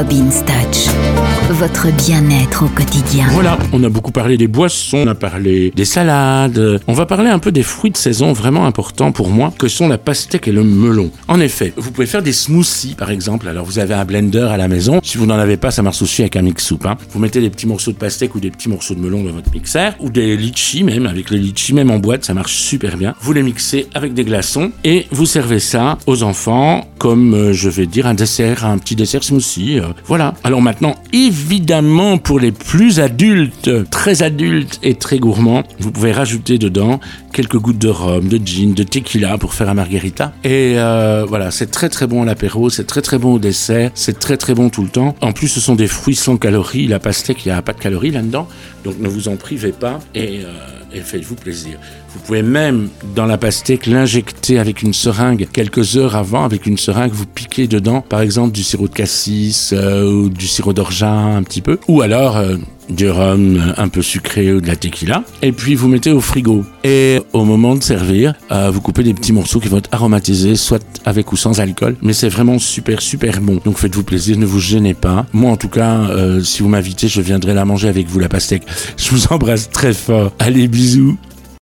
Robin's Touch, votre bien-être au quotidien. Voilà, on a beaucoup parlé des boissons, on a parlé des salades. On va parler un peu des fruits de saison vraiment importants pour moi, que sont la pastèque et le melon. En effet, vous pouvez faire des smoothies, par exemple. Alors, vous avez un blender à la maison. Si vous n'en avez pas, ça marche aussi avec un mix soupe. Hein. Vous mettez des petits morceaux de pastèque ou des petits morceaux de melon dans votre mixeur, ou des litchis même, avec les litchis même en boîte, ça marche super bien. Vous les mixez avec des glaçons et vous servez ça aux enfants comme, euh, je vais dire, un dessert, un petit dessert smoothie. euh, voilà. Alors maintenant, évidemment, pour les plus adultes, très adultes et très gourmands, vous pouvez rajouter dedans quelques gouttes de rhum, de gin, de tequila pour faire un margarita. Et euh, voilà, c'est très très bon à l'apéro, c'est très très bon au dessert, c'est très très bon tout le temps. En plus, ce sont des fruits sans calories. La pastèque, il n'y a pas de calories là-dedans, donc ne vous en privez pas et, et faites-vous plaisir. Vous pouvez même, dans la pastèque, l'injecter avec une seringue quelques heures avant, avec une seringue, vous piquez dedans, par exemple, du sirop de cassis euh, ou du sirop d'orgeat un petit peu, ou alors euh, du rhum un peu sucré ou de la tequila, et puis vous mettez au frigo. Et au moment de servir, euh, vous coupez des petits morceaux qui vont être aromatisés, soit avec ou sans alcool, mais c'est vraiment super super bon. Donc faites-vous plaisir, ne vous gênez pas. Moi en tout cas, euh, si vous m'invitez, je viendrai la manger avec vous la pastèque. Je vous embrasse très fort. Allez, bisous.